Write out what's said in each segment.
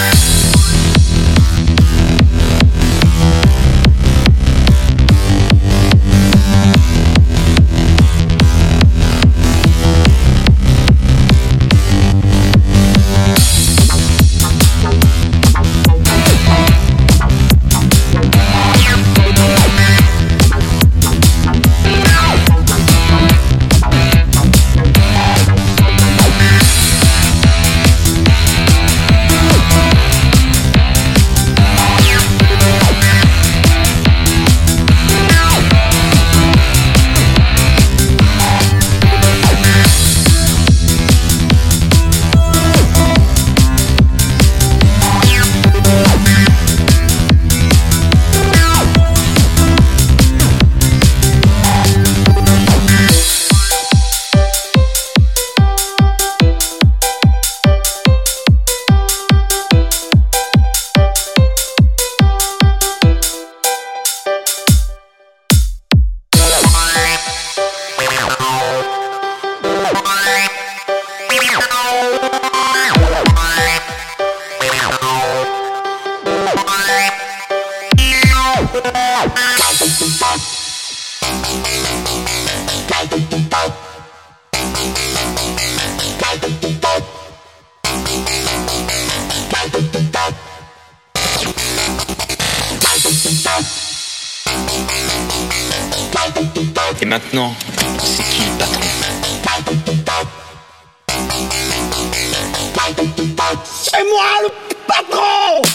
i'm Yeah. Et maintenant, c'est qui le patron C'est moi le patron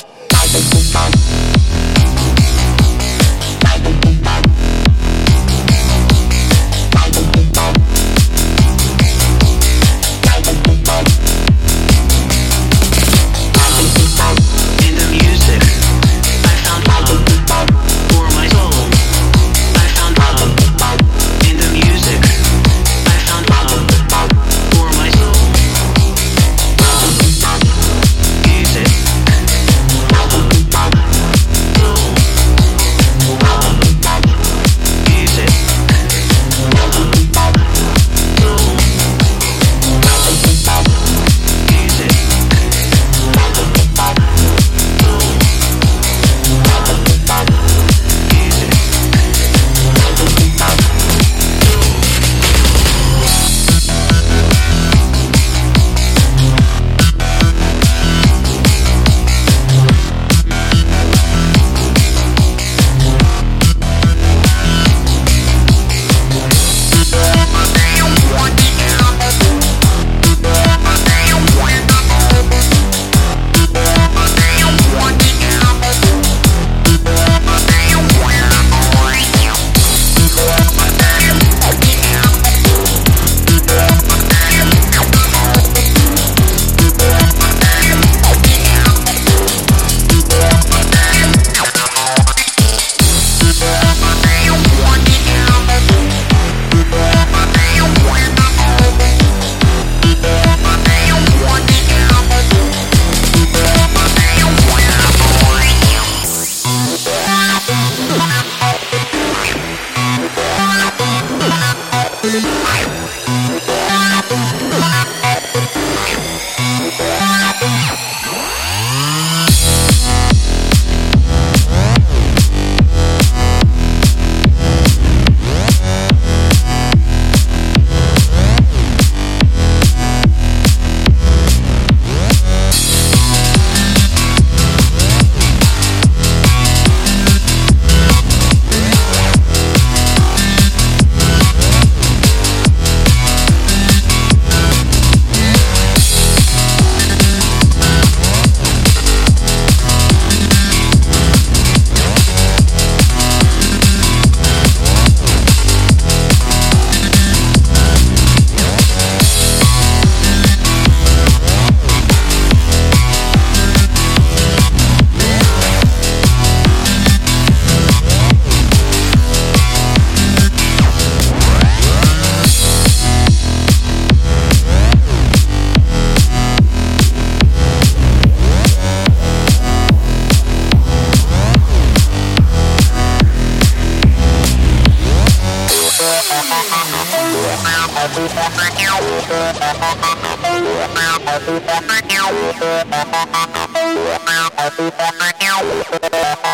Thank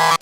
you.